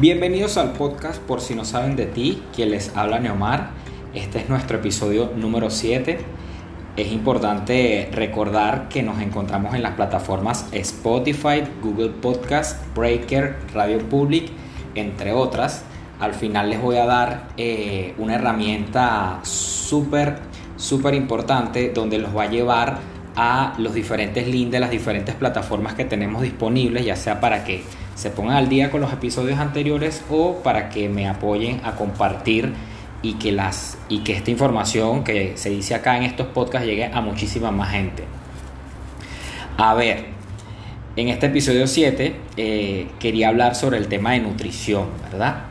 Bienvenidos al podcast Por si no saben de ti, quien les habla Neomar. Este es nuestro episodio número 7. Es importante recordar que nos encontramos en las plataformas Spotify, Google Podcast, Breaker, Radio Public, entre otras. Al final les voy a dar eh, una herramienta súper, súper importante donde los va a llevar a los diferentes links de las diferentes plataformas que tenemos disponibles, ya sea para que se pongan al día con los episodios anteriores o para que me apoyen a compartir y que, las, y que esta información que se dice acá en estos podcasts llegue a muchísima más gente. A ver, en este episodio 7 eh, quería hablar sobre el tema de nutrición, ¿verdad?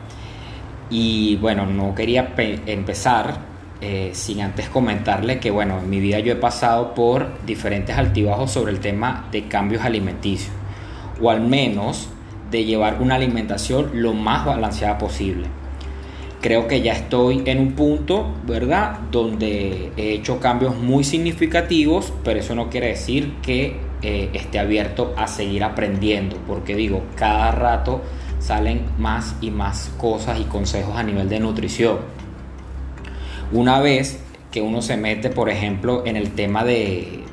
Y bueno, no quería empezar eh, sin antes comentarle que bueno, en mi vida yo he pasado por diferentes altibajos sobre el tema de cambios alimenticios, o al menos de llevar una alimentación lo más balanceada posible. Creo que ya estoy en un punto, ¿verdad?, donde he hecho cambios muy significativos, pero eso no quiere decir que eh, esté abierto a seguir aprendiendo, porque digo, cada rato salen más y más cosas y consejos a nivel de nutrición. Una vez que uno se mete, por ejemplo, en el tema de,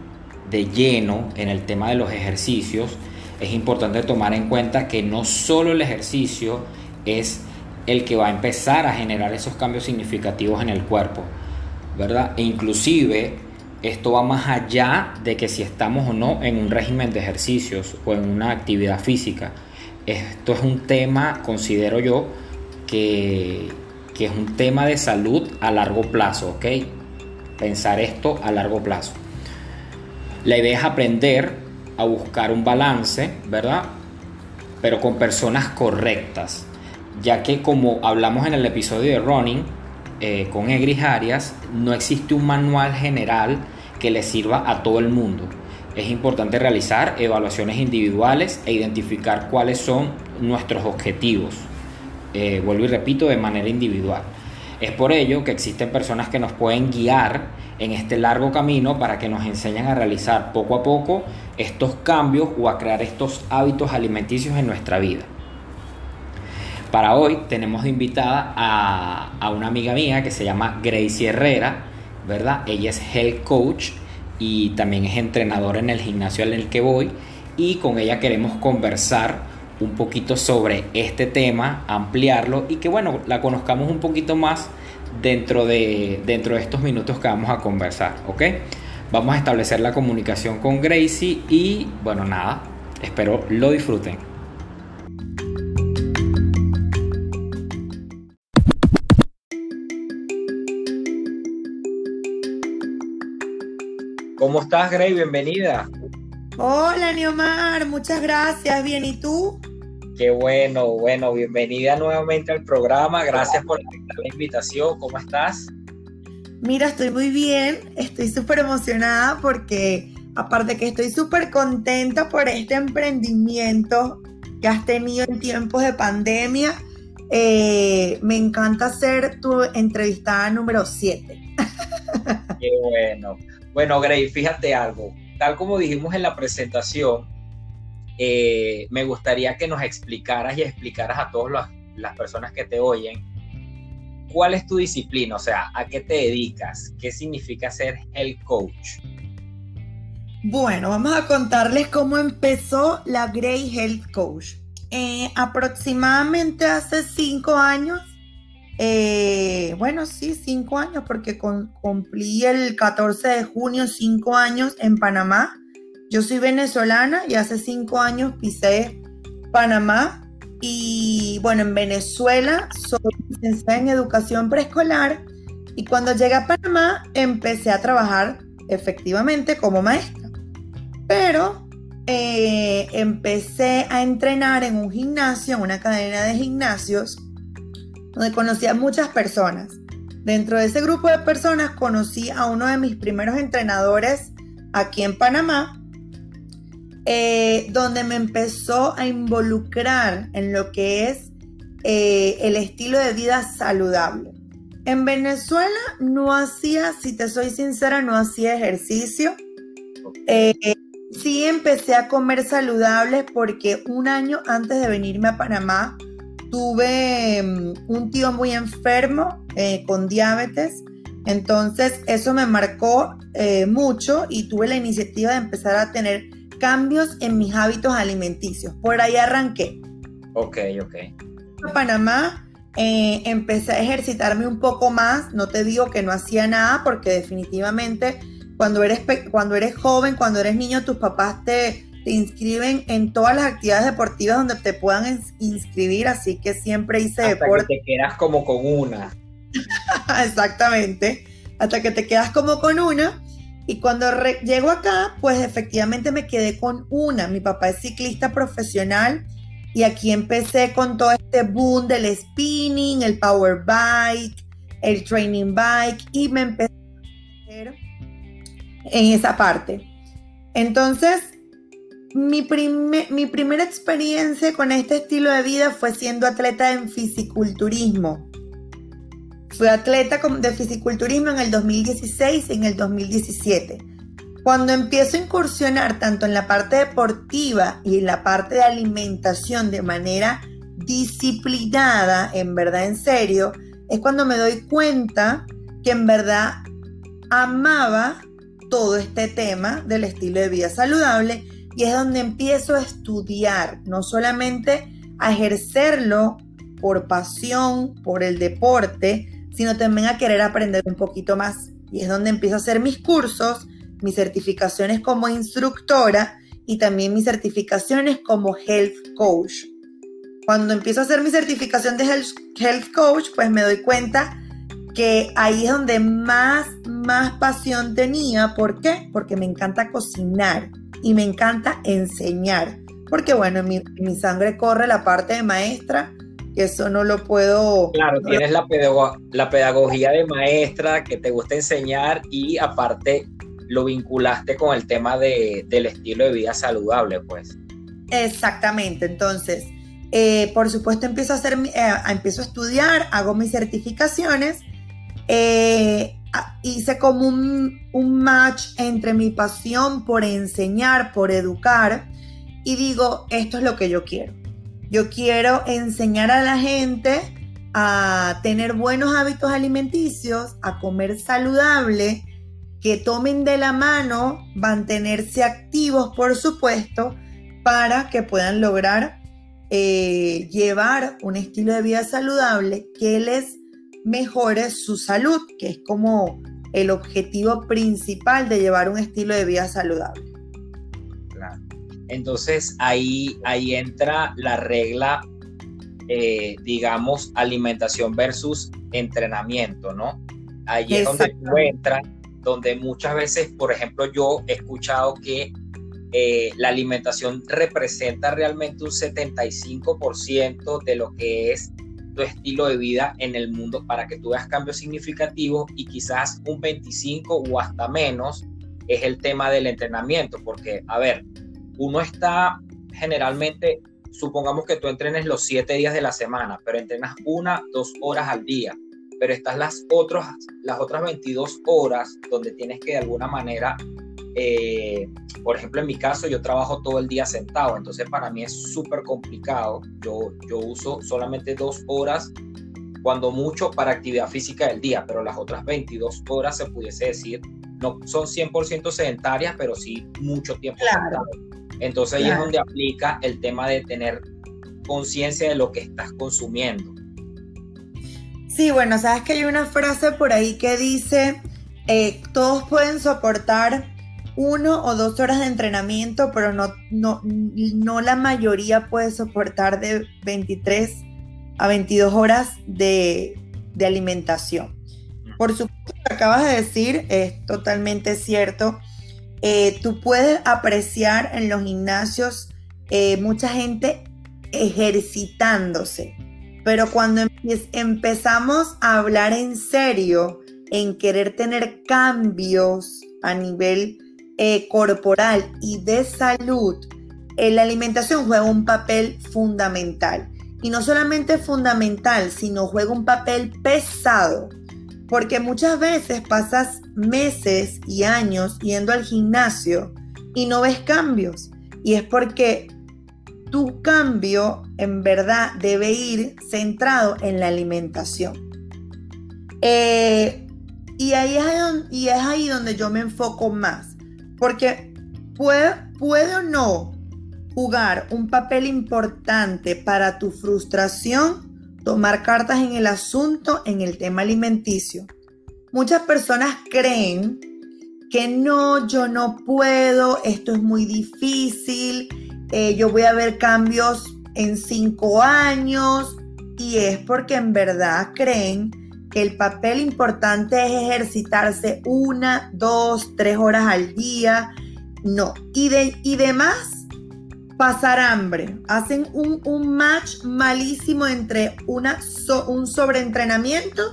de lleno, en el tema de los ejercicios, es importante tomar en cuenta que no solo el ejercicio es el que va a empezar a generar esos cambios significativos en el cuerpo, ¿verdad? E inclusive esto va más allá de que si estamos o no en un régimen de ejercicios o en una actividad física. Esto es un tema, considero yo, que, que es un tema de salud a largo plazo, ¿ok? Pensar esto a largo plazo. La idea es aprender a buscar un balance, ¿verdad? Pero con personas correctas, ya que como hablamos en el episodio de Running eh, con Egris Arias, no existe un manual general que le sirva a todo el mundo. Es importante realizar evaluaciones individuales e identificar cuáles son nuestros objetivos. Eh, vuelvo y repito, de manera individual. Es por ello que existen personas que nos pueden guiar en este largo camino para que nos enseñen a realizar poco a poco estos cambios o a crear estos hábitos alimenticios en nuestra vida. Para hoy tenemos de invitada a, una amiga mía que se llama Gracie Herrera, ¿verdad? Ella es health coach y también es entrenadora en el gimnasio en el que voy y con ella queremos conversar un poquito sobre este tema, ampliarlo y que bueno, la conozcamos un poquito más dentro de, dentro de estos minutos que vamos a conversar, ¿ok? Vamos a establecer la comunicación con Gracie y bueno, nada, espero lo disfruten. ¿Cómo estás, Grace? Bienvenida. Hola, Neomar, muchas gracias. Bien, ¿y tú? Qué bueno, bueno, bienvenida nuevamente al programa. Gracias por la invitación. ¿Cómo estás? Mira, estoy muy bien. Estoy súper emocionada porque aparte que estoy súper contenta por este emprendimiento que has tenido en tiempos de pandemia, eh, me encanta ser tu entrevistada número 7. Qué bueno. Bueno, Grey, fíjate algo. Tal como dijimos en la presentación, eh, me gustaría que nos explicaras y explicaras a todas las personas que te oyen cuál es tu disciplina, o sea, a qué te dedicas, qué significa ser el coach. Bueno, vamos a contarles cómo empezó la Grey Health Coach. Eh, aproximadamente hace cinco años, eh, bueno, sí, cinco años, porque cumplí el 14 de junio cinco años en Panamá yo soy venezolana y hace cinco años pisé Panamá y bueno, en Venezuela soy licenciada en educación preescolar y cuando llegué a Panamá empecé a trabajar efectivamente como maestra. Pero eh, empecé a entrenar en un gimnasio, en una cadena de gimnasios, donde conocí a muchas personas. Dentro de ese grupo de personas conocí a uno de mis primeros entrenadores aquí en Panamá, eh, donde me empezó a involucrar en lo que es eh, el estilo de vida saludable. En Venezuela no hacía, si te soy sincera, no hacía ejercicio. Eh, sí empecé a comer saludable porque un año antes de venirme a Panamá tuve mm, un tío muy enfermo eh, con diabetes, entonces eso me marcó eh, mucho y tuve la iniciativa de empezar a tener cambios en mis hábitos alimenticios. Por ahí arranqué. Ok, ok. En Panamá eh, empecé a ejercitarme un poco más, no te digo que no hacía nada porque definitivamente cuando eres, cuando eres joven, cuando eres niño, tus papás te, te inscriben en todas las actividades deportivas donde te puedan inscribir, así que siempre hice Hasta deporte. Que te quedas como con una. Exactamente, hasta que te quedas como con una. Y cuando llego acá, pues efectivamente me quedé con una. Mi papá es ciclista profesional y aquí empecé con todo este boom del spinning, el power bike, el training bike y me empecé a en esa parte. Entonces, mi, mi primera experiencia con este estilo de vida fue siendo atleta en fisiculturismo. Fui atleta de fisiculturismo en el 2016 y en el 2017. Cuando empiezo a incursionar tanto en la parte deportiva y en la parte de alimentación de manera disciplinada, en verdad, en serio, es cuando me doy cuenta que en verdad amaba todo este tema del estilo de vida saludable y es donde empiezo a estudiar, no solamente a ejercerlo por pasión, por el deporte, sino también a querer aprender un poquito más. Y es donde empiezo a hacer mis cursos, mis certificaciones como instructora y también mis certificaciones como health coach. Cuando empiezo a hacer mi certificación de health, coach, pues me doy cuenta que ahí es donde más, más pasión tenía. ¿Por qué? Porque me encanta cocinar y me encanta enseñar. Porque bueno, en mi, mi sangre corre la parte de maestra eso no lo puedo... Claro, tienes la, la pedagogía de maestra que te gusta enseñar y aparte lo vinculaste con el tema de, del estilo de vida saludable, pues. Exactamente, entonces, eh, por supuesto empiezo a, hacer, eh, empiezo a estudiar, hago mis certificaciones, eh, hice como un, un match entre mi pasión por enseñar, por educar, y digo, esto es lo que yo quiero. Yo quiero enseñar a la gente a tener buenos hábitos alimenticios, a comer saludable, que tomen de la mano, mantenerse activos, por supuesto, para que puedan lograr eh, llevar un estilo de vida saludable que les mejore su salud, que es como el objetivo principal de llevar un estilo de vida saludable. Entonces ahí, ahí entra la regla, eh, digamos, alimentación versus entrenamiento, ¿no? Ahí es donde tú entras, donde muchas veces, por ejemplo, yo he escuchado que eh, la alimentación representa realmente un 75% de lo que es tu estilo de vida en el mundo para que tú veas cambios significativos y quizás un 25 o hasta menos es el tema del entrenamiento, porque, a ver, uno está generalmente, supongamos que tú entrenes los siete días de la semana, pero entrenas una, dos horas al día, pero estás las, otras las otras 22 horas donde tienes que de alguna manera, eh, por ejemplo, en mi caso, yo trabajo todo el día sentado, entonces para mí es súper complicado. Yo, yo uso solamente dos horas cuando mucho para actividad física del día, pero las otras 22 horas se pudiese decir no son 100% sedentarias, pero sí mucho tiempo sentado. Entonces ahí es donde aplica el tema de tener conciencia de lo que estás consumiendo. Sí, bueno, sabes que hay una frase por ahí que dice, eh, todos pueden soportar uno o dos horas de entrenamiento, pero no, no, no la mayoría puede soportar de 23 a 22 horas de, de alimentación. Por supuesto, lo que acabas de decir es totalmente cierto. Eh, tú puedes apreciar en los gimnasios eh, mucha gente ejercitándose, pero cuando empezamos a hablar en serio, en querer tener cambios a nivel eh, corporal y de salud, la alimentación juega un papel fundamental. Y no solamente fundamental, sino juega un papel pesado porque muchas veces pasas meses y años yendo al gimnasio y no ves cambios. Y es porque tu cambio en verdad debe ir centrado en la alimentación. Eh, y, ahí es, y es ahí donde yo me enfoco más, porque puede, puede o no jugar un papel importante para tu frustración, tomar cartas en el asunto en el tema alimenticio. Muchas personas creen que no, yo no puedo, esto es muy difícil, eh, yo voy a ver cambios en cinco años y es porque en verdad creen que el papel importante es ejercitarse una, dos, tres horas al día. No. Y, de, y demás, pasar hambre. Hacen un, match malísimo entre una, un sobreentrenamiento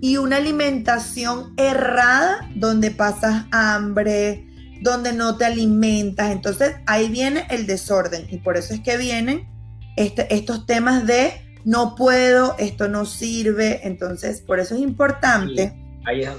y una alimentación errada donde pasas hambre, donde no te alimentas. Entonces ahí viene el desorden y por eso es que vienen este, estos temas de no puedo, esto no sirve. Entonces por eso es importante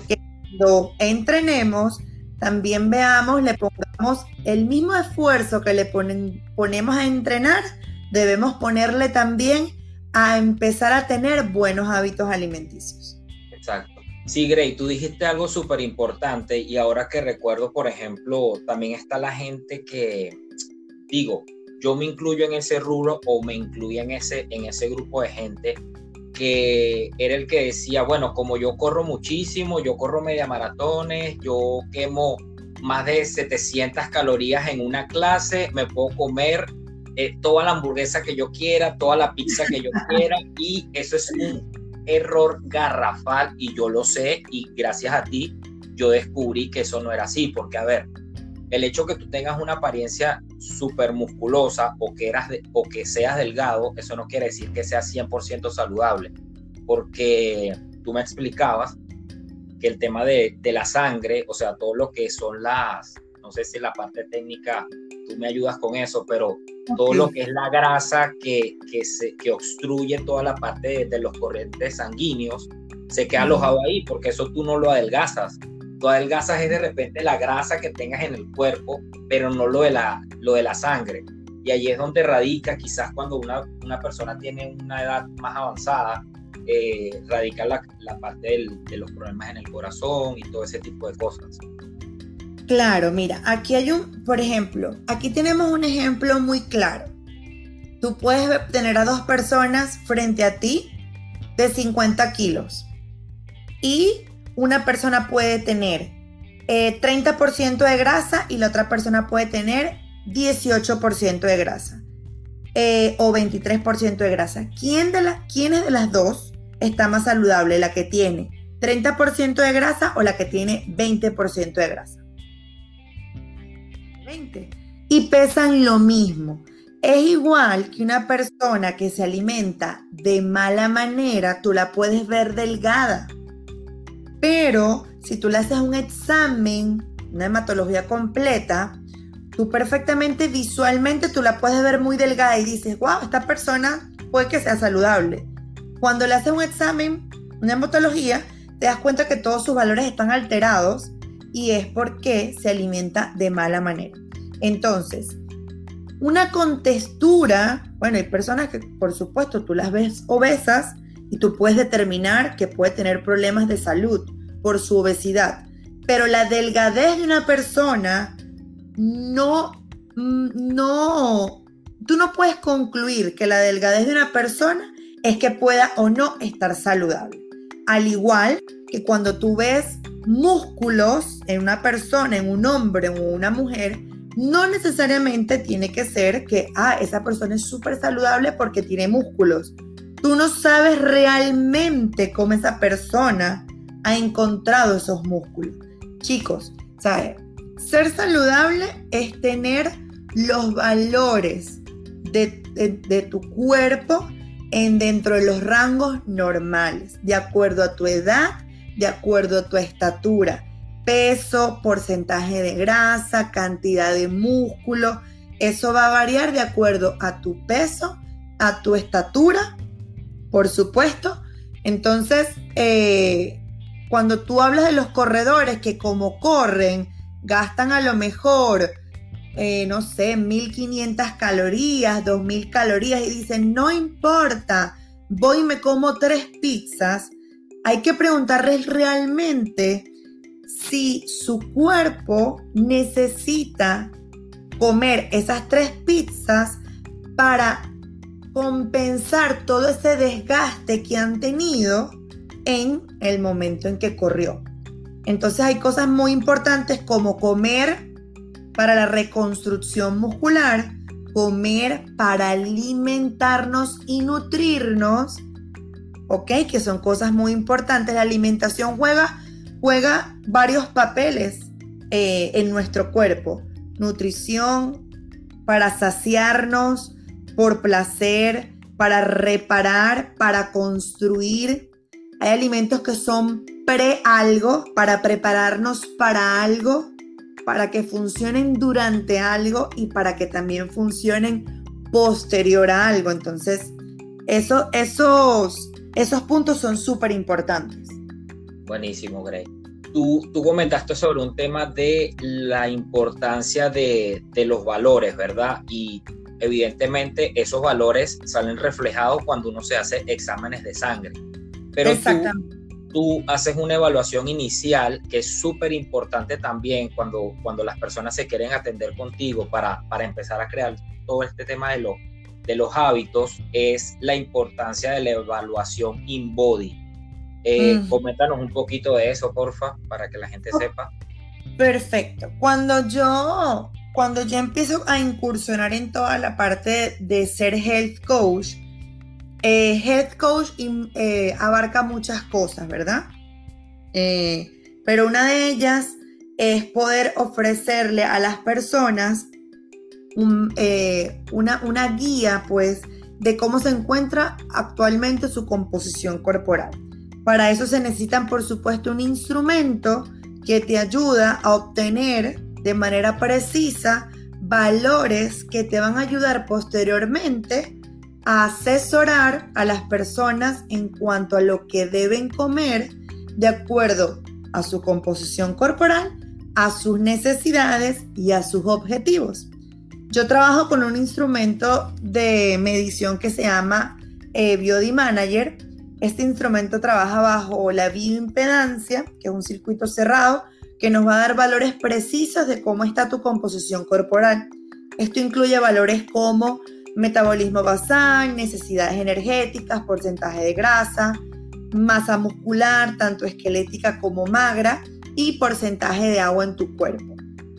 que cuando entrenemos también veamos, le pongamos el mismo esfuerzo que le ponen, ponemos a entrenar, debemos ponerle también a empezar a tener buenos hábitos alimenticios. Exacto. Sí, Gray, tú dijiste algo súper importante y ahora que recuerdo, por ejemplo, también está la gente que, digo, yo me incluyo en ese rubro o me incluía en ese, en ese grupo de gente que era el que decía, bueno, como yo corro muchísimo, yo corro media maratones, yo quemo más de 700 calorías en una clase, me puedo comer eh, toda la hamburguesa que yo quiera, toda la pizza que yo quiera y eso es un error garrafal y yo lo sé y gracias a ti yo descubrí que eso no era así, porque a ver, el hecho que tú tengas una apariencia súper musculosa o que, eras o que seas delgado, eso no quiere decir que seas 100% saludable, porque tú me explicabas que el tema de, de, la sangre, o sea, todo lo que son las, no sé si la parte técnica, tú me ayudas con eso, pero todo lo que es la grasa que, que, se, que obstruye toda la parte de, los corrientes sanguíneos, se queda alojado ahí, porque eso tú no lo adelgazas. Tú adelgazas es de repente la grasa que tengas en el cuerpo, pero no lo de la, lo de la sangre. Y ahí es donde radica, quizás cuando una, una persona tiene una edad más avanzada, eh, radica la, la parte de los problemas en el corazón y todo ese tipo de cosas. Claro, mira, aquí hay un, por ejemplo, aquí tenemos un ejemplo muy claro. Tú puedes tener a dos personas frente a ti de 50 kilos y una persona puede tener 30% eh, de grasa y la otra persona puede tener 18% de grasa eh, o 23% de grasa. ¿Quién de, la, ¿Quién de las dos está más saludable? ¿La que tiene 30% de grasa o la que tiene 20% de grasa? Y pesan lo mismo. Es igual que una persona que se alimenta de mala manera, tú la puedes ver delgada. Pero si tú le haces un examen, una hematología completa, tú perfectamente visualmente tú la puedes ver muy delgada y dices, wow, esta persona puede que sea saludable. Cuando le haces un examen, una hematología, te das cuenta que todos sus valores están alterados y es porque se alimenta de mala manera. Entonces, una contextura, bueno, hay personas que por supuesto tú las ves obesas y tú puedes determinar que puede tener problemas de salud por su obesidad, pero la delgadez de una persona no, no, tú no puedes concluir que la delgadez de una persona es que pueda o no estar saludable. Al igual que cuando tú ves músculos en una persona, en un hombre o una mujer, no necesariamente tiene que ser que, ah, esa persona es súper saludable porque tiene músculos. Tú no sabes realmente cómo esa persona ha encontrado esos músculos. Chicos, ¿sabes? Ser saludable es tener los valores de, de tu cuerpo en dentro de los rangos normales, de acuerdo a tu edad, de acuerdo a tu estatura peso, porcentaje de grasa, cantidad de músculo. Eso va a variar de acuerdo a tu peso, a tu estatura, por supuesto. Entonces, eh, cuando tú hablas de los corredores que como corren, gastan a lo mejor eh, no sé, 1500 calorías, 2000 calorías y dicen, no importa, voy y me como tres pizzas, hay que preguntarles realmente si su cuerpo necesita comer esas tres pizzas para compensar todo ese desgaste que han tenido en el momento en que corrió. Entonces hay cosas muy importantes como comer para la reconstrucción muscular, comer para alimentarnos y nutrirnos, ¿ok? Que son cosas muy importantes. La alimentación juega, juega varios papeles eh, en nuestro cuerpo. Nutrición para saciarnos por placer, para reparar, para construir. Hay alimentos que son pre algo, para prepararnos para algo, para que funcionen durante algo y para que también funcionen posterior a algo. Entonces, eso, esos, esos puntos son súper importantes. Buenísimo, Greg. Tú, tú, comentaste sobre un tema de la importancia de, de los valores, ¿verdad? Y evidentemente esos valores salen reflejados cuando uno se hace exámenes de sangre. Pero Exactamente tú haces una evaluación inicial que es súper importante también cuando, cuando las personas se quieren atender contigo para, para empezar a crear todo este tema de, lo, de los hábitos, es la importancia de la evaluación in body. Eh, mm. Coméntanos un poquito de eso, porfa, para que la gente sepa. Perfecto. Cuando yo, cuando yo empiezo a incursionar en toda la parte de ser health coach, eh, head coach eh, abarca muchas cosas, ¿verdad? Eh, pero una de ellas es poder ofrecerle a las personas una, una guía, pues, de cómo se encuentra actualmente su composición corporal. Para eso se necesitan, por supuesto, un instrumento que te ayuda a obtener de manera precisa valores que te van a ayudar posteriormente asesorar a las personas en cuanto a lo que deben comer de acuerdo a su composición corporal, a sus necesidades y a sus objetivos. Yo trabajo con un instrumento de medición que se llama eh, Manager. Este instrumento trabaja bajo la bioimpedancia, que es un circuito cerrado que nos va a dar valores precisos de cómo está tu composición corporal. Esto incluye valores como metabolismo basal, necesidades energéticas, porcentaje de grasa, masa muscular, tanto esquelética como magra, y porcentaje de agua en tu cuerpo.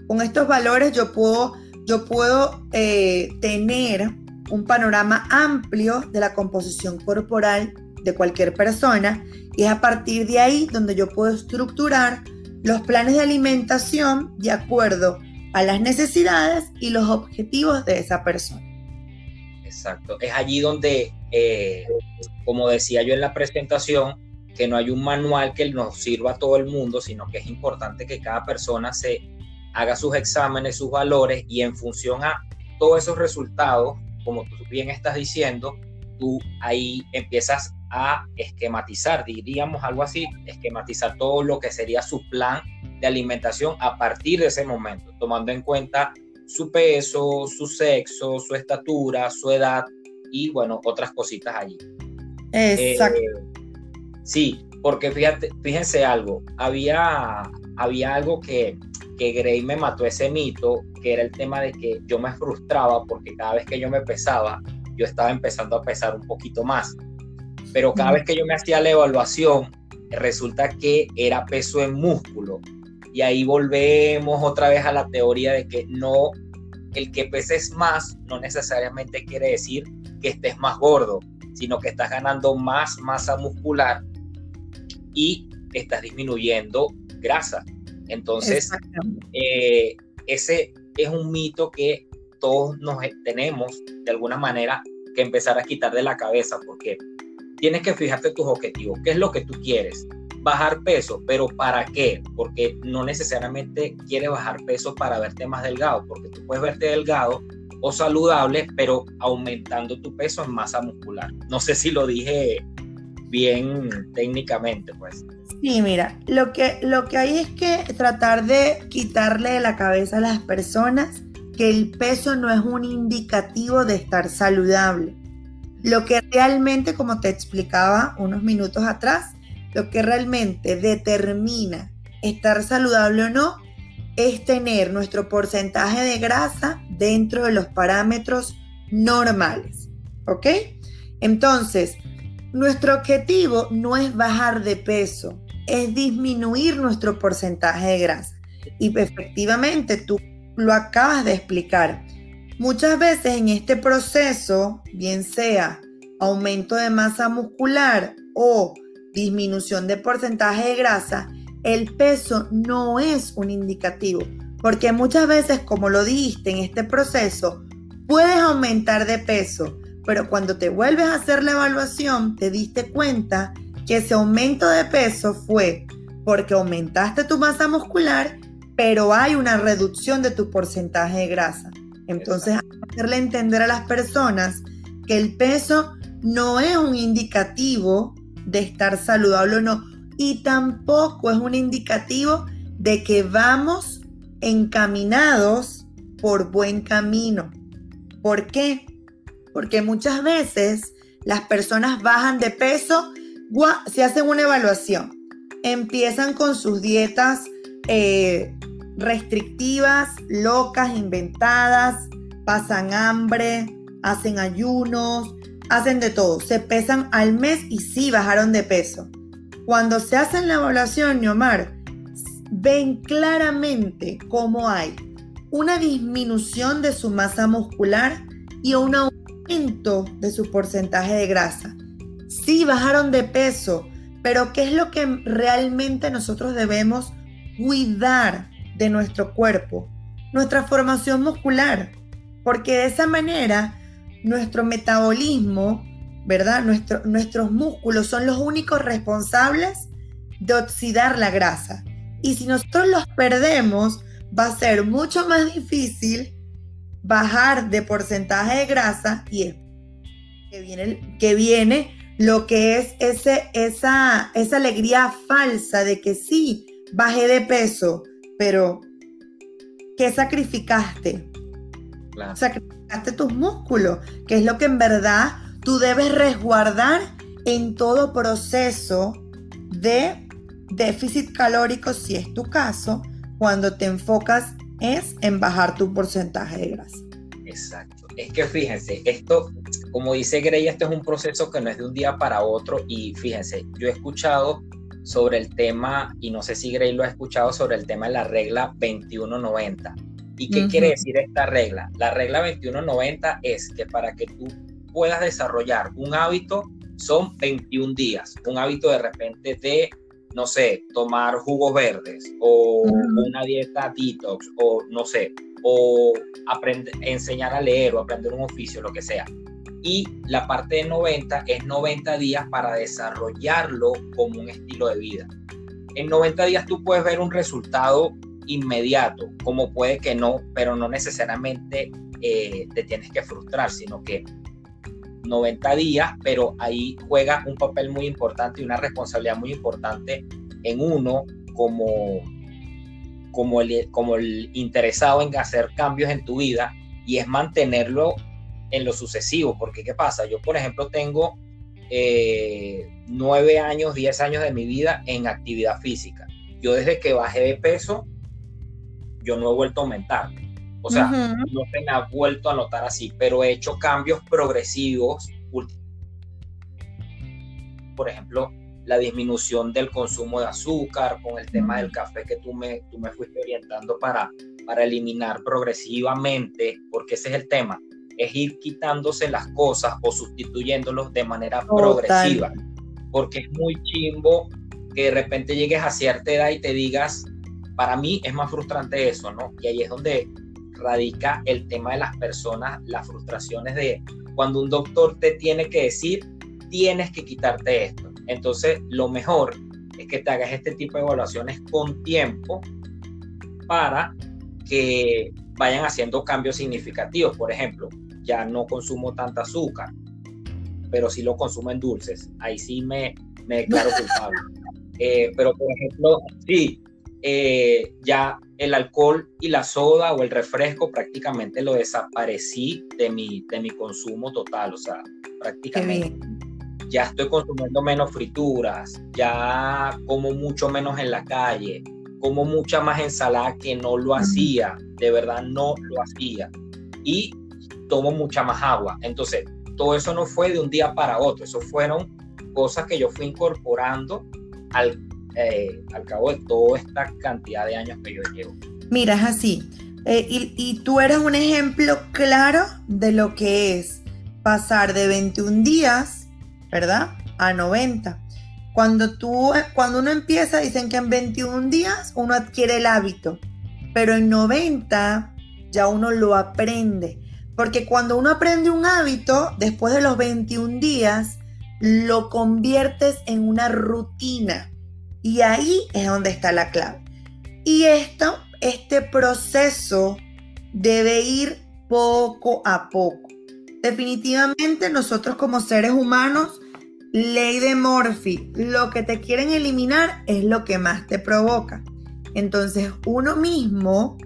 Con estos valores yo puedo, yo puedo eh, tener un panorama amplio de la composición corporal de cualquier persona y es a partir de ahí donde yo puedo estructurar los planes de alimentación de acuerdo a las necesidades y los objetivos de esa persona. Exacto. Es allí donde, eh, como decía yo en la presentación, que no hay un manual que nos sirva a todo el mundo, sino que es importante que cada persona se haga sus exámenes, sus valores y en función a todos esos resultados, como tú bien estás diciendo, tú ahí empiezas a esquematizar, diríamos algo así, esquematizar todo lo que sería su plan de alimentación a partir de ese momento, tomando en cuenta su peso, su sexo, su estatura, su edad y bueno, otras cositas allí. Exacto. Eh, sí, porque fíjate, fíjense algo, había, había algo que, que Gray me mató ese mito, que era el tema de que yo me frustraba porque cada vez que yo me pesaba, yo estaba empezando a pesar un poquito más. Pero cada vez que yo me hacía la evaluación, resulta que era peso en músculo. Y ahí volvemos otra vez a la teoría de que no, el que peses más no necesariamente quiere decir que estés más gordo, sino que estás ganando más masa muscular y estás disminuyendo grasa. Entonces, eh, ese es un mito que todos nos tenemos de alguna manera que empezar a quitar de la cabeza porque tienes que fijarte tus objetivos, qué es lo que tú quieres bajar peso, pero ¿para qué? Porque no necesariamente quiere bajar peso para verte más delgado, porque tú puedes verte delgado o saludable, pero aumentando tu peso en masa muscular. No sé si lo dije bien técnicamente, pues. Sí, mira, lo que, lo que hay es que tratar de quitarle de la cabeza a las personas que el peso no es un indicativo de estar saludable. Lo que realmente, como te explicaba unos minutos atrás, lo que realmente determina estar saludable o no es tener nuestro porcentaje de grasa dentro de los parámetros normales. ¿Ok? Entonces, nuestro objetivo no es bajar de peso, es disminuir nuestro porcentaje de grasa. Y efectivamente, tú lo acabas de explicar. Muchas veces en este proceso, bien sea aumento de masa muscular o disminución de porcentaje de grasa, el peso no es un indicativo, porque muchas veces, como lo dijiste en este proceso, puedes aumentar de peso, pero cuando te vuelves a hacer la evaluación, te diste cuenta que ese aumento de peso fue porque aumentaste tu masa muscular, pero hay una reducción de tu porcentaje de grasa. Entonces, hacerle entender a las personas que el peso no es un indicativo de estar saludable o no, y tampoco es un indicativo de que vamos encaminados por buen camino. ¿Por qué? Porque muchas veces las personas bajan de peso, se hacen una evaluación, empiezan con sus dietas eh, restrictivas, locas, inventadas, pasan hambre, hacen ayunos, hacen de todo, se pesan al mes y sí bajaron de peso. Cuando se hacen la evaluación, Neomar, ven claramente cómo hay una disminución de su masa muscular y un aumento de su porcentaje de grasa. Sí bajaron de peso, pero ¿qué es lo que realmente nosotros debemos cuidar de nuestro cuerpo? Nuestra formación muscular, porque de esa manera nuestro metabolismo ¿verdad? nuestros músculos son los únicos responsables de oxidar la grasa. Y si nosotros los perdemos, va a ser mucho más difícil bajar de porcentaje de grasa y que viene, que viene lo que es ese, esa, esa alegría falsa de que sí, bajé de peso, pero ¿qué sacrificaste? Sacrificaste tus músculos, que es lo que en verdad tú debes resguardar en todo proceso de déficit calórico, si es tu caso, cuando te enfocas es en bajar tu porcentaje de grasa. Exacto. Es que fíjense, esto, como dice Grey, esto es un proceso que no es de un día para otro y fíjense, yo he escuchado sobre el tema, y no sé si Grey lo ha escuchado, sobre el tema de la regla 2190. ¿Y qué quiere decir esta regla? La regla 2190 es que para que tú puedas desarrollar un hábito son 21 días. Un hábito de repente de, no sé, tomar jugos verdes o una dieta detox o no sé, o aprender, enseñar a leer o aprender un oficio, lo que sea. Y la parte de 90 es 90 días para desarrollarlo como un estilo de vida. En 90 días tú puedes ver un resultado inmediato, como puede que no, pero no necesariamente eh, te tienes que frustrar, sino que 90 días, pero ahí juega un papel muy importante y una responsabilidad muy importante en uno como, como, el, como el interesado en hacer cambios en tu vida y es mantenerlo en lo sucesivo, porque ¿qué pasa? Yo, por ejemplo, tengo eh, nueve años, diez años de mi vida en actividad física. Yo desde que bajé de peso, yo no he vuelto a aumentar o sea, no se me ha vuelto a notar así, pero he hecho cambios progresivos. Por ejemplo, la disminución del consumo de azúcar, con el tema del café que tú me, tú me fuiste orientando para, para eliminar progresivamente, porque ese es el tema, es ir quitándose las cosas o sustituyéndolos de manera progresiva, porque es muy chimbo que de repente llegues a cierta edad y te digas, para mí es más frustrante eso, ¿no? Y ahí es donde radica el tema de las personas, las frustraciones de cuando un doctor te tiene que decir, tienes que quitarte esto. Entonces, lo mejor es que te hagas este tipo de evaluaciones con tiempo para que vayan haciendo cambios significativos. Por ejemplo, ya no consumo tanta azúcar, pero sí lo consumo en dulces. Ahí sí me, me declaro culpable. Eh, pero, por ejemplo, sí, eh, ya el alcohol y la soda o el refresco prácticamente lo desaparecí de mi, de mi consumo total, o sea, prácticamente ya estoy consumiendo menos frituras, ya como mucho menos en la calle, como mucha más ensalada que no lo hacía, de verdad no lo hacía. Y tomo mucha más agua. Entonces, todo eso no fue de un día para otro, eso fueron cosas que yo fui incorporando al, eh, al cabo de toda esta cantidad de años que yo llevo. Mira, es así. Eh, y, y, tú eres un ejemplo claro de lo que es pasar de 21 días, ¿verdad? A 90. Cuando, tú, cuando uno empieza, dicen que en 21 días uno adquiere el hábito, pero en 90 ya uno lo aprende. Porque cuando uno aprende un hábito, después de los 21 días, lo conviertes en una rutina. Y ahí es donde está la clave. Y esto, este proceso debe ir poco a poco. Definitivamente nosotros como seres humanos, ley de Morphy, lo que te quieren eliminar es lo que más te provoca. Entonces uno mismo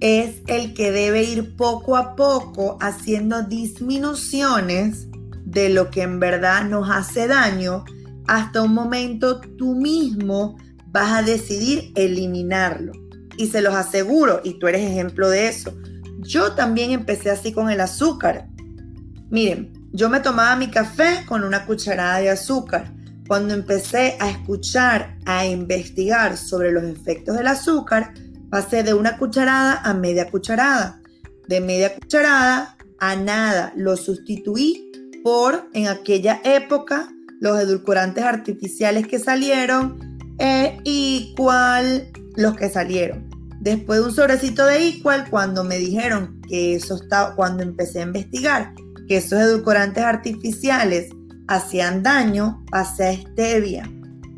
es el que debe ir poco a poco haciendo disminuciones de lo que en verdad nos hace daño. Hasta un momento tú mismo vas a decidir eliminarlo. Y se los aseguro, y tú eres ejemplo de eso. Yo también empecé así con el azúcar. Miren, yo me tomaba mi café con una cucharada de azúcar. Cuando empecé a escuchar, a investigar sobre los efectos del azúcar, Pasé de una cucharada a media cucharada. De media cucharada a nada. Lo sustituí por, en aquella época, los edulcorantes artificiales que salieron e igual los que salieron. Después de un sobrecito de igual, cuando me dijeron que eso estaba, cuando empecé a investigar que esos edulcorantes artificiales hacían daño, pasé a stevia.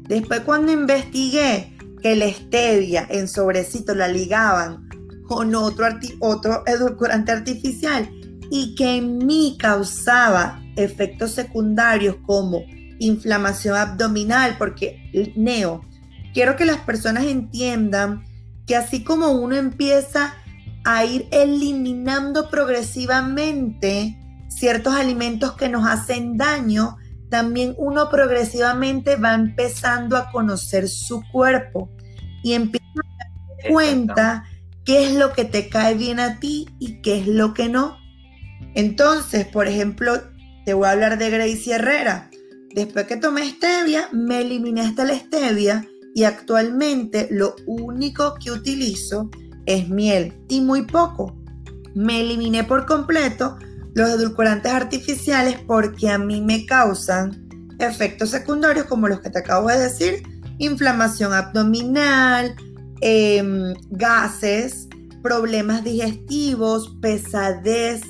Después cuando investigué que la stevia en sobrecito la ligaban con otro, otro edulcorante artificial y que en mí causaba efectos secundarios como inflamación abdominal, porque Neo, quiero que las personas entiendan que así como uno empieza a ir eliminando progresivamente ciertos alimentos que nos hacen daño, también uno progresivamente va empezando a conocer su cuerpo y empieza a dar cuenta qué es lo que te cae bien a ti y qué es lo que no. Entonces, por ejemplo, te voy a hablar de Gracie Herrera. Después que tomé stevia, me eliminé hasta la stevia y actualmente lo único que utilizo es miel y muy poco. Me eliminé por completo los edulcorantes artificiales porque a mí me causan efectos secundarios como los que te acabo de decir, inflamación abdominal, em, gases, problemas digestivos, pesadez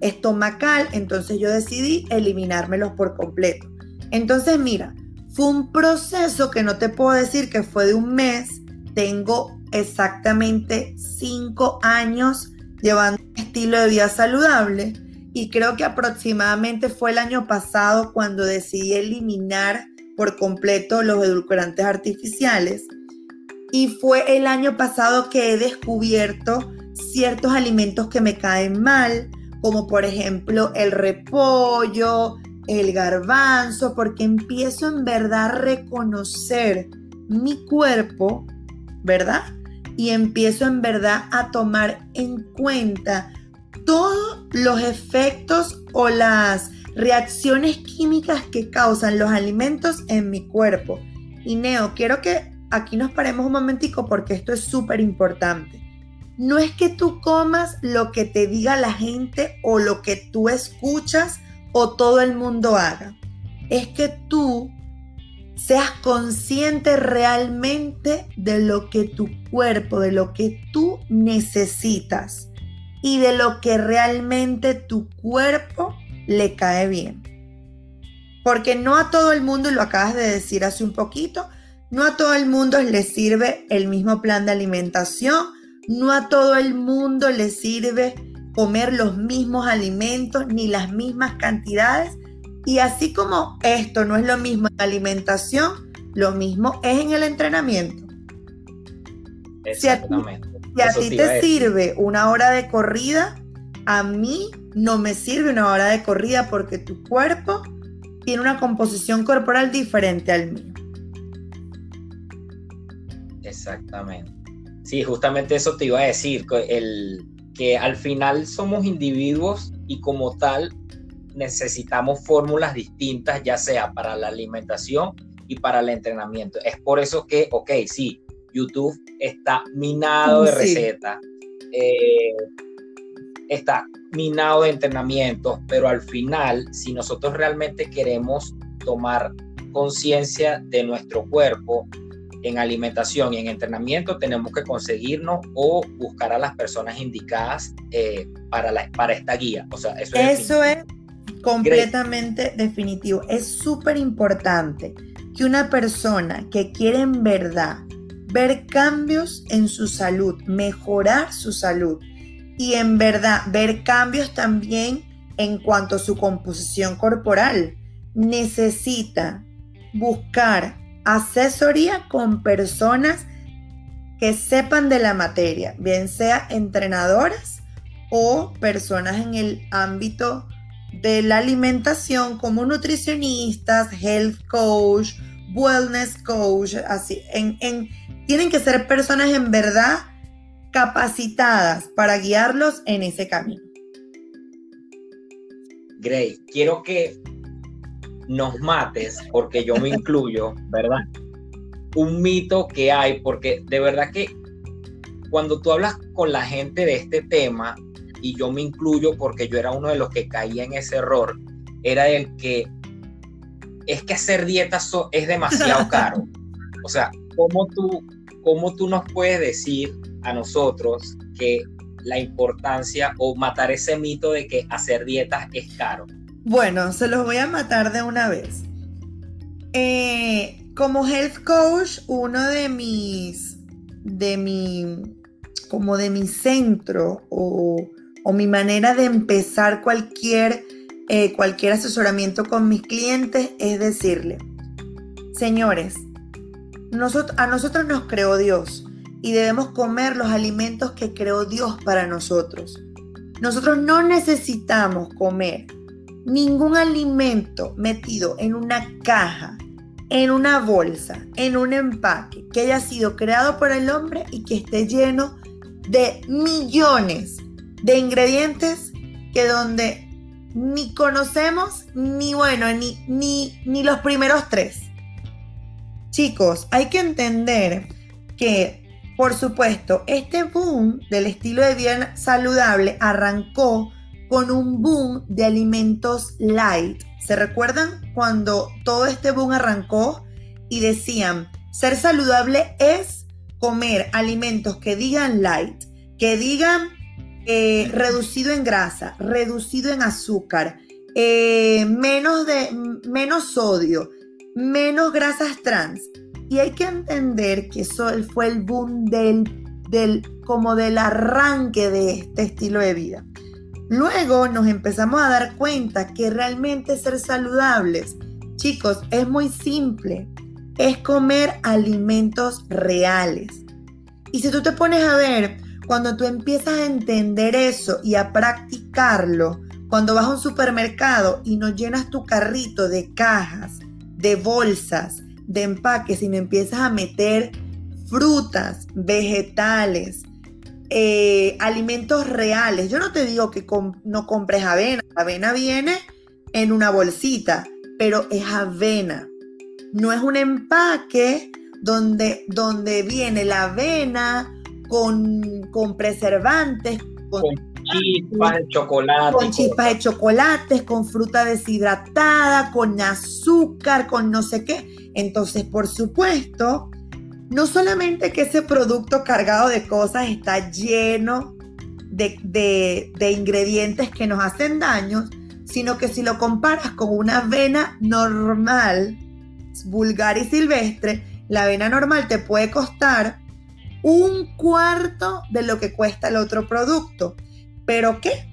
estomacal, entonces yo decidí eliminármelos por completo. Entonces mira, fue un proceso que no te puedo decir que fue de un mes, tengo exactamente cinco años llevando un estilo de vida saludable y creo que aproximadamente fue el año pasado cuando decidí eliminar por completo los edulcorantes artificiales. Y fue el año pasado que he descubierto ciertos alimentos que me caen mal, como por ejemplo el repollo, el garbanzo, porque empiezo en verdad a reconocer mi cuerpo, ¿verdad? Y empiezo en verdad a tomar en cuenta todos los efectos o las reacciones químicas que causan los alimentos en mi cuerpo. Y Neo, quiero que aquí nos paremos un momentico porque esto es súper importante. No es que tú comas lo que te diga la gente o lo que tú escuchas o todo el mundo haga. Es que tú seas consciente realmente de lo que tu cuerpo, de lo que tú necesitas y de lo que realmente tu cuerpo le cae bien. Porque no a todo el mundo, y lo acabas de decir hace un poquito, no a todo el mundo le sirve el mismo plan de alimentación, no a todo el mundo le sirve comer los mismos alimentos ni las mismas cantidades. Y así como esto no es lo mismo en alimentación, lo mismo es en el entrenamiento. Si a ti, te sirve una hora de corrida, a mí no me sirve una hora de corrida porque tu cuerpo tiene una composición corporal diferente al mío. Exactamente. Sí, justamente eso te iba a decir, el, que al final somos individuos y como tal necesitamos fórmulas distintas, ya sea para la alimentación y para el entrenamiento. Es por eso que, ok, sí, YouTube está minado de recetas, eh, está minado de entrenamientos, pero al final, si nosotros realmente queremos tomar conciencia de nuestro cuerpo, en alimentación y en entrenamiento tenemos que conseguirnos o buscar a las personas indicadas eh, para, la, para esta guía. O sea, eso es, eso es completamente definitivo. Es súper importante que una persona que quiere en verdad ver cambios en su salud, mejorar su salud. Y en verdad ver cambios también en cuanto a su composición corporal, necesita buscar asesoría con personas que sepan de la materia, bien sea entrenadoras o personas en el ámbito de la alimentación como nutricionistas, health coach, wellness coach, así, en, tienen que ser personas en verdad capacitadas para guiarlos en ese camino. Gray, quiero que nos mates, porque yo me incluyo, ¿verdad? Un mito que hay, porque de verdad que cuando tú hablas con la gente de este tema, y yo me incluyo porque yo era uno de los que caía en ese error, era el que es que hacer dieta es demasiado caro. O sea, ¿cómo tú, ¿cómo tú nos puedes decir a nosotros que la importancia o matar ese mito de que hacer dietas es caro? Bueno, se los voy a matar de una vez. Eh, como health coach, uno de mis, de mi, como de mi centro o, mi manera de empezar cualquier, eh, cualquier asesoramiento con mis clientes es decirle, señores, a nosotros nos creó Dios y debemos comer los alimentos que creó Dios para nosotros. Nosotros no necesitamos comer ningún alimento metido en una caja, en una bolsa, en un empaque que haya sido creado por el hombre y que esté lleno de millones de ingredientes que donde ni conocemos ni bueno, ni, ni, ni los primeros tres. Chicos, hay que entender que, por supuesto, este boom del estilo de vida saludable arrancó con un boom de alimentos light. ¿Se recuerdan cuando todo este boom arrancó y decían, ser saludable es comer alimentos que digan light, que digan eh, reducido en grasa, reducido en azúcar, eh, menos, de, menos sodio, menos grasas trans. Y hay que entender que eso fue el boom del, del, como del arranque de este estilo de vida. Luego nos empezamos a dar cuenta que realmente ser saludables, chicos, es muy simple. Es comer alimentos reales. Y si tú te pones a ver, cuando tú empiezas a entender eso y a practicarlo, cuando vas a un supermercado y no llenas tu carrito de cajas, de bolsas, de empaques y no empiezas a meter frutas, vegetales, eh, alimentos reales. Yo no te digo que no compres avena. avena viene en una bolsita, pero es avena. No es un empaque donde, donde viene la avena con, con preservantes, con, chispas de chocolate. Con chispas de chocolates, con fruta deshidratada, con azúcar, con no sé qué. Entonces, por supuesto, no solamente que ese producto cargado de cosas está lleno de, ingredientes que nos hacen daño, sino que si lo comparas con una avena normal, vulgar y silvestre, la avena normal te puede costar un cuarto de lo que cuesta el otro producto. ¿Pero qué?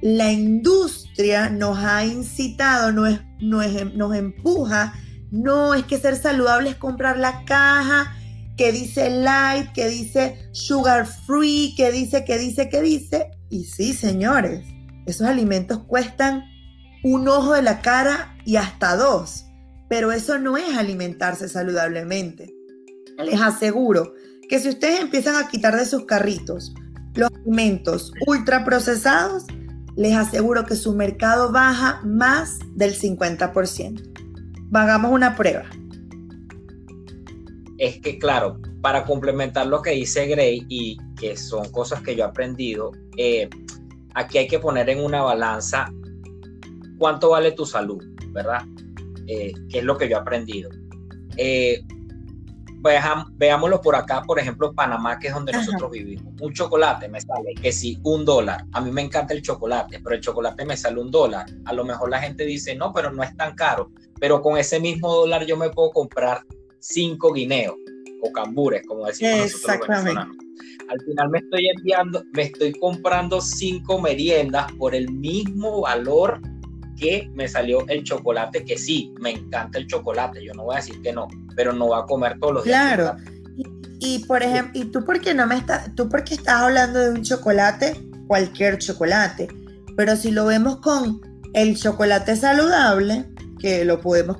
La industria nos ha incitado, nos, nos empuja, no es que ser saludable es comprar la caja que dice light, que dice sugar free, que dice, que dice, que dice. Y sí, señores, esos alimentos cuestan un ojo de la cara y hasta dos. Pero eso no es alimentarse saludablemente. Les aseguro que si ustedes empiezan a quitar de sus carritos los alimentos ultraprocesados, les aseguro que su mercado baja más del 50%. Hagamos una prueba. Es que, claro, para complementar lo que dice Gray y que son cosas que yo he aprendido, eh, aquí hay que poner en una balanza cuánto vale tu salud, ¿verdad? Eh, que es lo que yo he aprendido. Eh, veámoslo por acá, por ejemplo, Panamá, que es donde nosotros vivimos. Un chocolate me sale que sí, un dólar. A mí me encanta el chocolate, pero el chocolate me sale un dólar. A lo mejor la gente dice, no, pero no es tan caro. Pero con ese mismo dólar yo me puedo comprar cinco guineos o cambures, como decimos nosotros los venezolanos. Al final me estoy enviando, me estoy comprando cinco meriendas por el mismo valor que me salió el chocolate, que sí, me encanta el chocolate, yo no voy a decir que no, pero no va a comer todos los días. Claro. Y, por ejemplo, ¿y tú por qué no me estás, tú por qué estás hablando de un chocolate? Cualquier chocolate. Pero si lo vemos con el chocolate saludable, que lo podemos,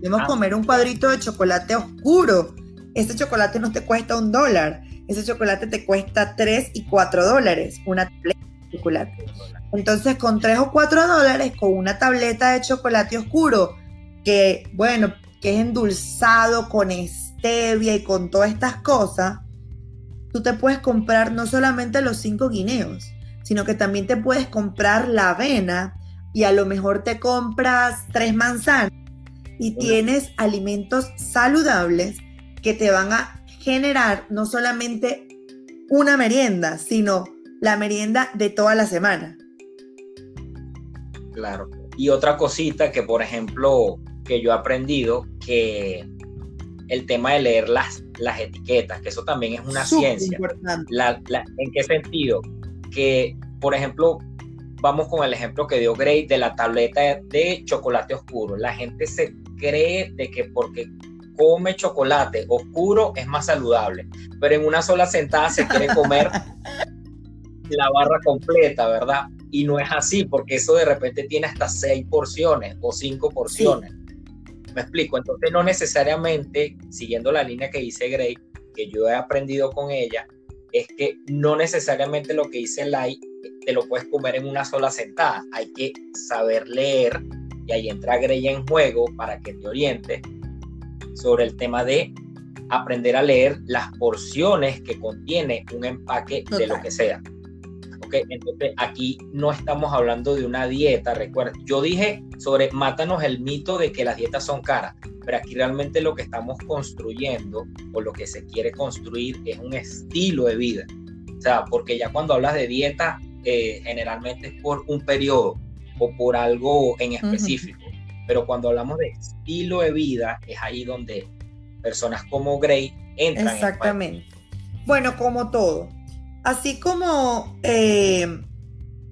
podemos ah. comer un cuadrito de chocolate oscuro. Ese chocolate no te cuesta un dólar. Ese chocolate te cuesta tres y cuatro dólares. Una tableta chocolate. Entonces, con tres o cuatro dólares, con una tableta de chocolate oscuro, que, bueno, que es endulzado con stevia y con todas estas cosas, tú te puedes comprar no solamente los cinco guineos, sino que también te puedes comprar la avena y a lo mejor te compras tres manzanas y tienes alimentos saludables que te van a generar no solamente una merienda, sino la merienda de toda la semana. Claro. Y otra cosita que, por ejemplo, que yo he aprendido que el tema de leer las, las etiquetas, que eso también es una ciencia. ¿En qué sentido? Que, por ejemplo, vamos con el ejemplo que dio Gray de la tableta de chocolate oscuro. La gente se cree de que porque come chocolate oscuro es más saludable, pero en una sola sentada se quiere comer la barra completa, ¿verdad? Y no es así, porque eso de repente tiene hasta seis porciones o cinco porciones. Me explico, entonces no necesariamente, siguiendo la línea que dice Gray, que yo he aprendido con ella, es que no necesariamente lo que dice Lai te lo puedes comer en una sola sentada. Hay que saber leer y ahí entra Gray en juego para que te oriente sobre el tema de aprender a leer las porciones que contiene un empaque de lo que sea. Entonces aquí no estamos hablando de una dieta, recuerda, yo dije sobre mátanos el mito de que las dietas son caras, pero aquí realmente lo que estamos construyendo o lo que se quiere construir es un estilo de vida. O sea, porque ya cuando hablas de dieta, eh, generalmente es por un periodo o por algo en específico. Pero cuando hablamos de estilo de vida, es ahí donde personas como Gray entran. Exactamente. bueno, como todo, Así como eh,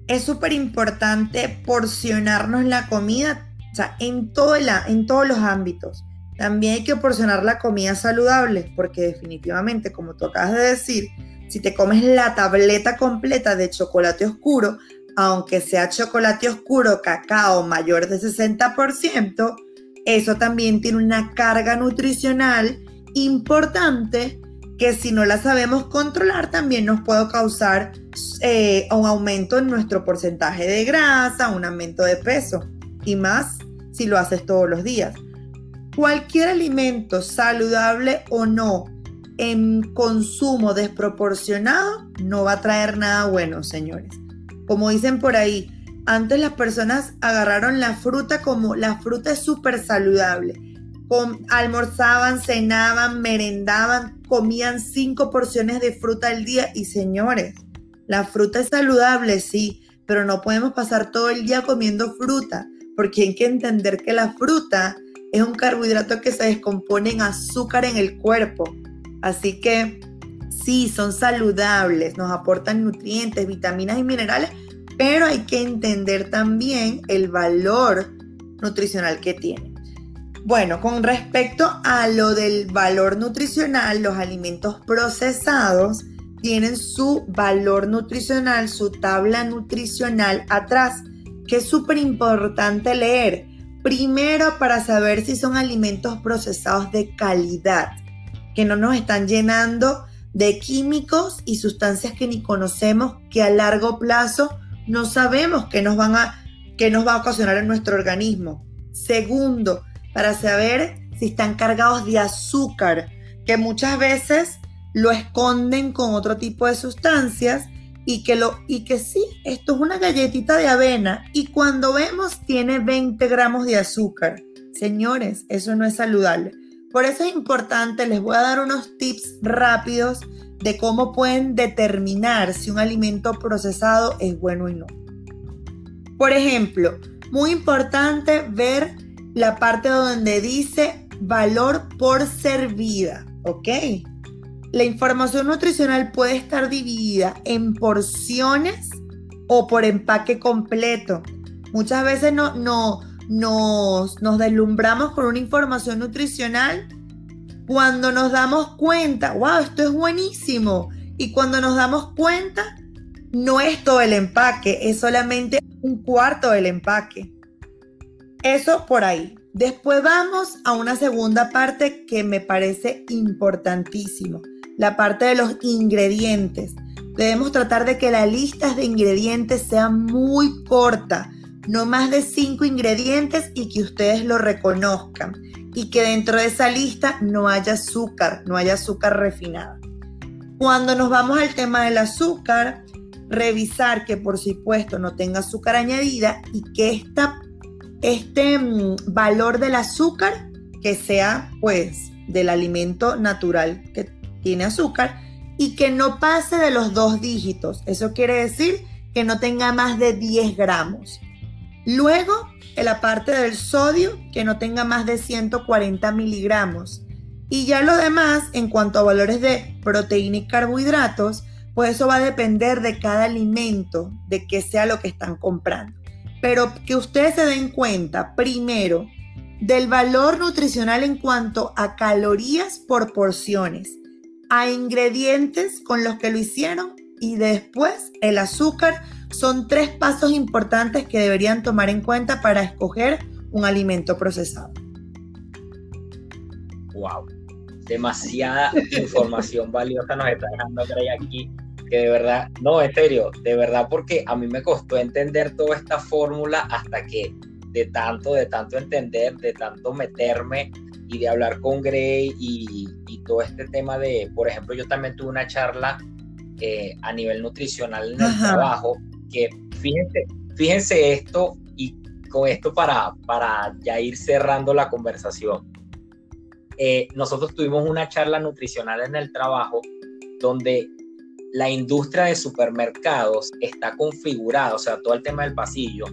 es súper importante porcionarnos la comida, o sea, en, todo en todos los ámbitos. También hay que porcionar la comida saludable, porque definitivamente, como tú acabas de decir, si te comes la tableta completa de chocolate oscuro, aunque sea chocolate oscuro, cacao mayor de 60%, eso también tiene una carga nutricional importante que si no la sabemos controlar también nos puede causar eh, un aumento en nuestro porcentaje de grasa, un aumento de peso y más si lo haces todos los días. Cualquier alimento, saludable o no, en consumo desproporcionado, no va a traer nada bueno, señores. Como dicen por ahí, antes las personas agarraron la fruta como la fruta es súper saludable almorzaban, cenaban, merendaban, comían cinco porciones de fruta al día y señores, la fruta es saludable, sí, pero no podemos pasar todo el día comiendo fruta, porque hay que entender que la fruta es un carbohidrato que se descompone en azúcar en el cuerpo. Así que sí, son saludables, nos aportan nutrientes, vitaminas y minerales, pero hay que entender también el valor nutricional que tienen. Bueno, con respecto a lo del valor nutricional, los alimentos procesados tienen su valor nutricional, su tabla nutricional atrás, que es súper importante leer. Primero para saber si son alimentos procesados de calidad, que no nos están llenando de químicos y sustancias que ni conocemos, que a largo plazo no sabemos qué nos, van a, qué nos va a ocasionar en nuestro organismo. Segundo, para saber si están cargados de azúcar, que muchas veces lo esconden con otro tipo de sustancias y que, lo, y que sí, esto es una galletita de avena y cuando vemos tiene 20 gramos de azúcar. Señores, eso no es saludable. Por eso es importante, les voy a dar unos tips rápidos de cómo pueden determinar si un alimento procesado es bueno o no. Por ejemplo, muy importante ver la parte donde dice valor por servida, ¿ok? La información nutricional puede estar dividida en porciones o por empaque completo. Muchas veces no, no, nos, nos deslumbramos con una información nutricional cuando nos damos cuenta, wow, esto es buenísimo. Y cuando nos damos cuenta, no es todo el empaque, es solamente un cuarto del empaque. Eso por ahí. Después vamos a una segunda parte que me parece importantísimo la parte de los ingredientes. Debemos tratar de que la lista de ingredientes sea muy corta, no más de cinco ingredientes y que ustedes lo reconozcan. Y que dentro de esa lista no haya azúcar, no haya azúcar refinada. Cuando nos vamos al tema del azúcar, revisar que por supuesto no tenga azúcar añadida y que esta, este mm, valor del azúcar que sea pues del alimento natural que tiene azúcar y que no pase de los dos dígitos. Eso quiere decir que no tenga más de 10 gramos. Luego, en la parte del sodio, que no tenga más de 140 miligramos. Y ya lo demás, en cuanto a valores de proteína y carbohidratos, pues eso va a depender de cada alimento, de qué sea lo que están comprando. Pero que ustedes se den cuenta, primero, del valor nutricional en cuanto a calorías por porciones a ingredientes con los que lo hicieron y después el azúcar. Son tres pasos importantes que deberían tomar en cuenta para escoger un alimento procesado. Wow, demasiada información valiosa nos está dejando Grey aquí, que de verdad, no, en serio, de verdad porque a mí me costó entender toda esta fórmula hasta que de tanto, de tanto entender, de tanto meterme y de hablar con Gray y, todo este tema de, por ejemplo, yo también tuve una charla eh, a nivel nutricional en el trabajo, que fíjense, fíjense esto y con esto para, para ya ir cerrando la conversación. Eh, nosotros tuvimos una charla nutricional en el trabajo donde la industria de supermercados está configurada, o sea, todo el tema del pasillo,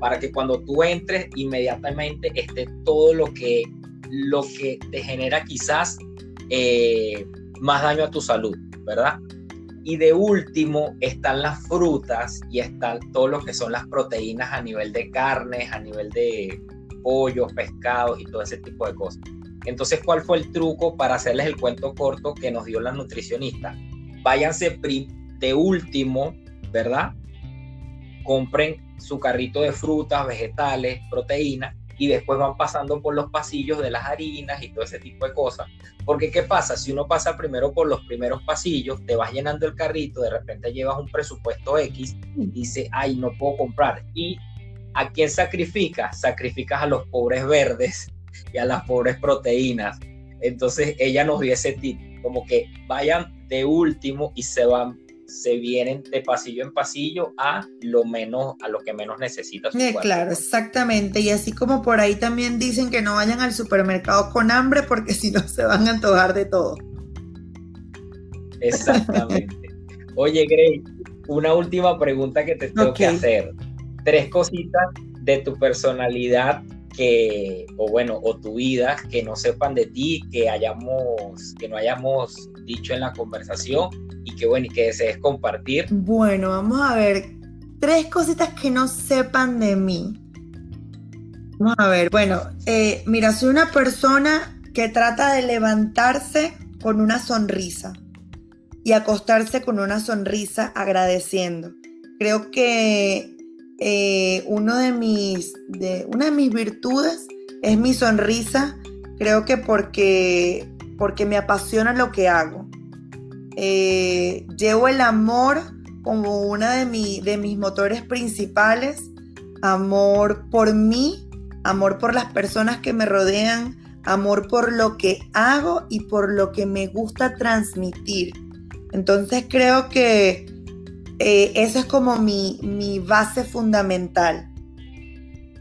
para que cuando tú entres inmediatamente esté todo lo que lo que te genera quizás eh, más daño a tu salud, ¿verdad? Y de último están las frutas y están todo lo que son las proteínas a nivel de carnes, a nivel de pollos, pescados y todo ese tipo de cosas. Entonces, ¿cuál fue el truco para hacerles el cuento corto que nos dio la nutricionista? Váyanse de último, ¿verdad? Compren su carrito de frutas, vegetales, proteínas y después van pasando por los pasillos de las harinas y todo ese tipo de cosas. Porque ¿qué pasa? Si uno pasa primero por los primeros pasillos, te vas llenando el carrito, de repente llevas un presupuesto X y dices, ay, no puedo comprar. ¿Y a quién sacrificas? Sacrificas a los pobres verdes y a las pobres proteínas. Entonces ella nos dio ese como que vayan de último y se van se vienen de pasillo en pasillo a lo menos, a lo que menos necesita eh, Claro, exactamente. Y así como por ahí también dicen que no vayan al supermercado con hambre porque si no se van a antojar de todo. Exactamente. Oye, Grey, una última pregunta que te tengo que hacer. Tres cositas de tu personalidad que, o bueno, o tu vida, que no sepan de ti, que hayamos, que no hayamos dicho en la conversación y que bueno, y que desees compartir. Bueno, vamos a ver, tres cositas que no sepan de mí. Vamos a ver, bueno, eh, mira, soy una persona que trata de levantarse con una sonrisa y acostarse con una sonrisa agradeciendo. Creo que eh, uno de mis, de, una de mis virtudes es mi sonrisa. Creo que porque, porque me apasiona lo que hago. Eh, llevo el amor como una de, de mis motores principales. Amor por mí, amor por las personas que me rodean, amor por lo que hago y por lo que me gusta transmitir. Entonces creo que eh, esa es como mi, base fundamental.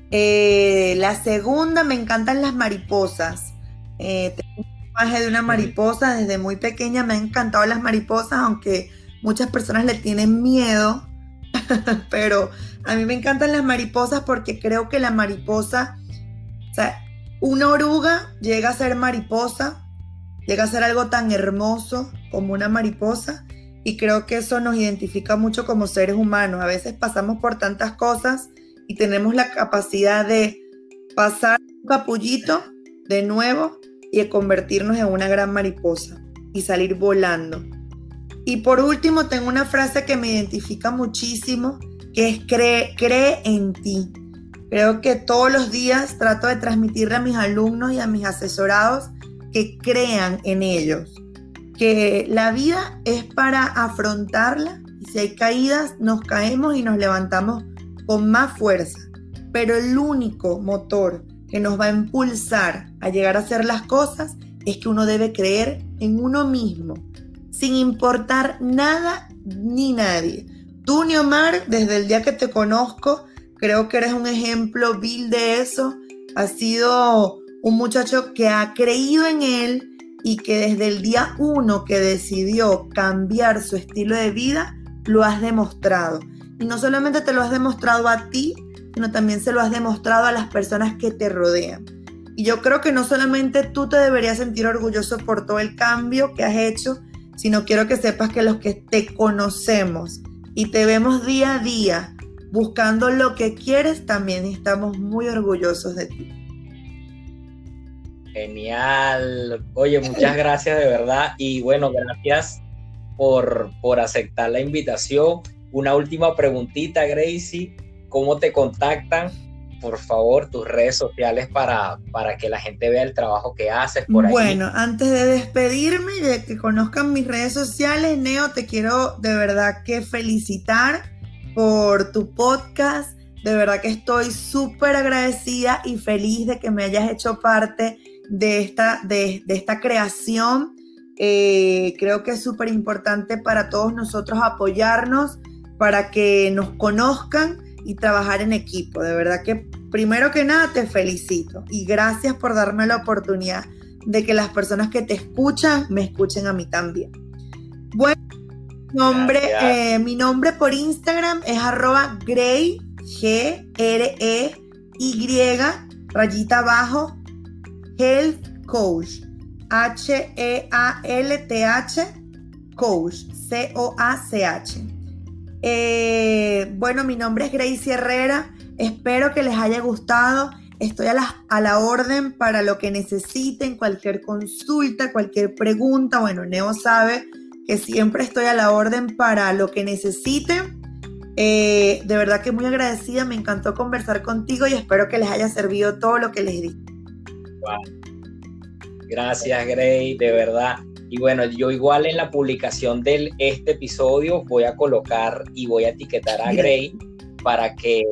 Eh, la segunda, me encantan las mariposas. Eh, tengo un imagen de una mariposa desde muy pequeña, me han encantado las mariposas, aunque muchas personas le tienen miedo, pero a mí me encantan las mariposas porque creo que la mariposa, o sea, una oruga llega a ser mariposa, llega a ser algo tan hermoso como una mariposa y creo que eso nos identifica mucho como seres humanos. A veces pasamos por tantas cosas y tenemos la capacidad de pasar un capullito de nuevo y de convertirnos en una gran mariposa y salir volando. Y por último, tengo una frase que me identifica muchísimo, que es cree, cree en ti. Creo que todos los días trato de transmitirle a mis alumnos y a mis asesorados que crean en ellos, que la vida es para afrontarla y si hay caídas nos caemos y nos levantamos con más fuerza, pero el único motor que nos va a impulsar a llegar a hacer las cosas es que uno debe creer en uno mismo, sin importar nada ni nadie. Tú, Omar, desde el día que te conozco, Creo que eres un ejemplo vil de eso. Has sido un muchacho que ha creído en él y que desde el día uno que decidió cambiar su estilo de vida, lo has demostrado. Y no solamente te lo has demostrado a ti, sino también se lo has demostrado a las personas que te rodean. Y yo creo que no solamente tú te deberías sentir orgulloso por todo el cambio que has hecho, sino quiero que sepas que los que te conocemos y te vemos día a día buscando lo que quieres, también estamos muy orgullosos de ti. Genial. Oye, muchas gracias de verdad. Y bueno, gracias por, por aceptar la invitación. Una última preguntita, Gracie. ¿Cómo te contactan? Por favor, tus redes sociales para, para que la gente vea el trabajo que haces por ahí. Bueno, antes de despedirme y de que conozcan mis redes sociales, Neo, te quiero de verdad que felicitar por tu podcast. De verdad que estoy súper agradecida y feliz de que me hayas hecho parte de esta, de, esta creación. Eh, creo que es súper importante para todos nosotros apoyarnos, para que nos conozcan y trabajar en equipo. De verdad que primero que nada te felicito y gracias por darme la oportunidad de que las personas que te escuchan me escuchen a mí también. Bueno, Nombre, eh, mi nombre por Instagram es arroba Grey, G-R-E-Y, rayita abajo, Health Coach, H-E-A-L-T-H, Coach, C-O-A-C-H. Eh, bueno, mi nombre es Gracie Herrera, espero que les haya gustado. Estoy a la, a la orden para lo que necesiten, cualquier consulta, cualquier pregunta. Bueno, Neo sabe que siempre estoy a la orden para lo que necesiten. Eh, de verdad que muy agradecida, me encantó conversar contigo y espero que les haya servido todo lo que les Gracias, Gray, de verdad. Y bueno, yo igual en la publicación de este episodio voy a colocar y voy a etiquetar a Gray para que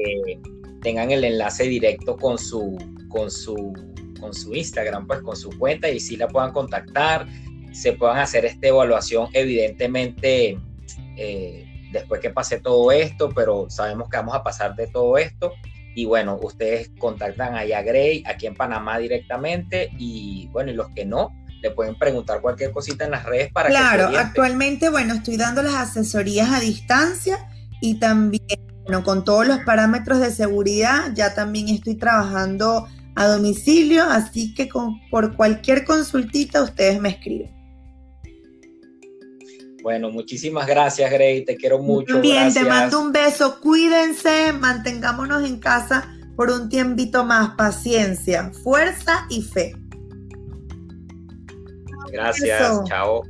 tengan el enlace directo con su, con su, con su Instagram, pues con su cuenta y si la puedan contactar se puedan hacer esta evaluación, evidentemente, eh, después que pase todo esto, pero sabemos que vamos a pasar de todo esto. Y bueno, ustedes contactan ahí a Gray, aquí en Panamá directamente, y bueno, y los que no, le pueden preguntar cualquier cosita en las redes para claro, actualmente, bueno, estoy dando las asesorías a distancia y también, bueno, con todos los parámetros de seguridad, ya también estoy trabajando a domicilio, así que con, por cualquier consultita ustedes me escriben. Bueno, muchísimas gracias, Grey. Te quiero mucho. Bien, te mando un beso. Cuídense, mantengámonos en casa por un tiempito más, paciencia, fuerza y fe. Gracias, chao.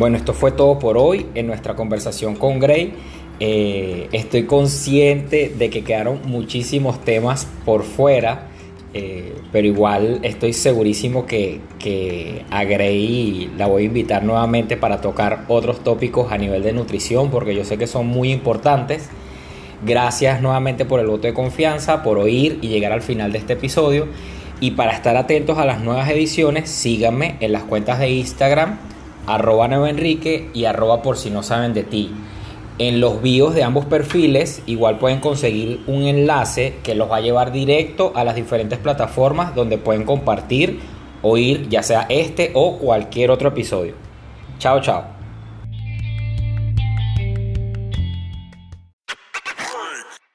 Bueno, esto fue todo por hoy en nuestra conversación con Gray. Eh, estoy consciente de que quedaron muchísimos temas por fuera, eh, pero igual estoy segurísimo que, que a Gray la voy a invitar nuevamente para tocar otros tópicos a nivel de nutrición, porque yo sé que son muy importantes. Gracias nuevamente por el voto de confianza, por oír y llegar al final de este episodio. Y para estar atentos a las nuevas ediciones, síganme en las cuentas de Instagram arroba Nuevo Enrique y arroba por si no saben de ti. En los bios de ambos perfiles igual pueden conseguir un enlace que los va a llevar directo a las diferentes plataformas donde pueden compartir, oír ya sea este o cualquier otro episodio. Chao, chao.